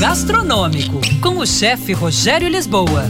gastronômico com o chefe Rogério Lisboa.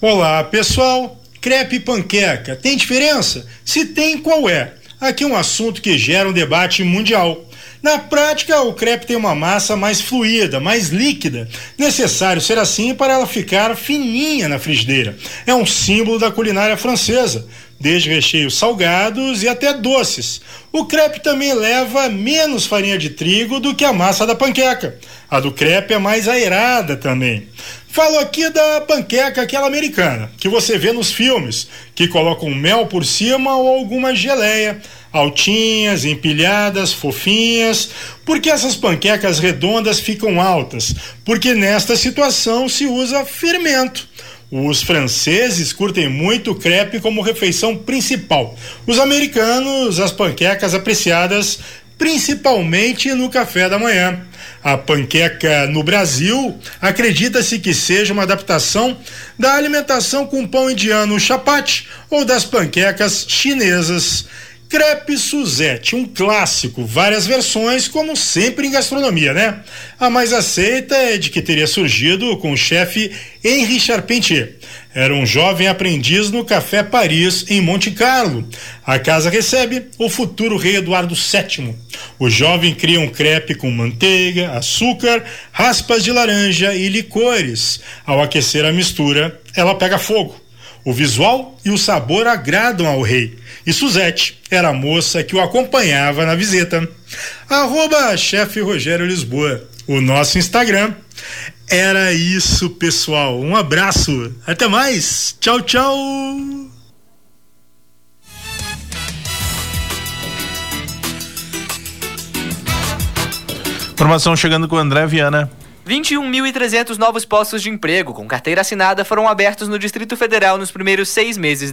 Olá, pessoal. Crepe e panqueca, tem diferença? Se tem, qual é? Aqui é um assunto que gera um debate mundial. Na prática, o crepe tem uma massa mais fluida, mais líquida. Necessário ser assim para ela ficar fininha na frigideira. É um símbolo da culinária francesa, desde recheios salgados e até doces. O crepe também leva menos farinha de trigo do que a massa da panqueca. A do crepe é mais aerada também. Falo aqui da panqueca, aquela americana, que você vê nos filmes, que colocam mel por cima ou alguma geleia altinhas, empilhadas, fofinhas, porque essas panquecas redondas ficam altas, porque nesta situação se usa fermento. Os franceses curtem muito crepe como refeição principal. Os americanos, as panquecas apreciadas principalmente no café da manhã. A panqueca no Brasil acredita-se que seja uma adaptação da alimentação com pão indiano chapati ou das panquecas chinesas. Crepe Suzette, um clássico, várias versões, como sempre em gastronomia, né? A mais aceita é de que teria surgido com o chefe Henri Charpentier. Era um jovem aprendiz no Café Paris, em Monte Carlo. A casa recebe o futuro rei Eduardo VII. O jovem cria um crepe com manteiga, açúcar, raspas de laranja e licores. Ao aquecer a mistura, ela pega fogo. O visual e o sabor agradam ao rei. E Suzete era a moça que o acompanhava na visita. Arroba chefe Rogério Lisboa. O nosso Instagram. Era isso, pessoal. Um abraço. Até mais. Tchau, tchau. Informação chegando com o André Viana. 21.300 novos postos de emprego com carteira assinada foram abertos no Distrito Federal nos primeiros seis meses deste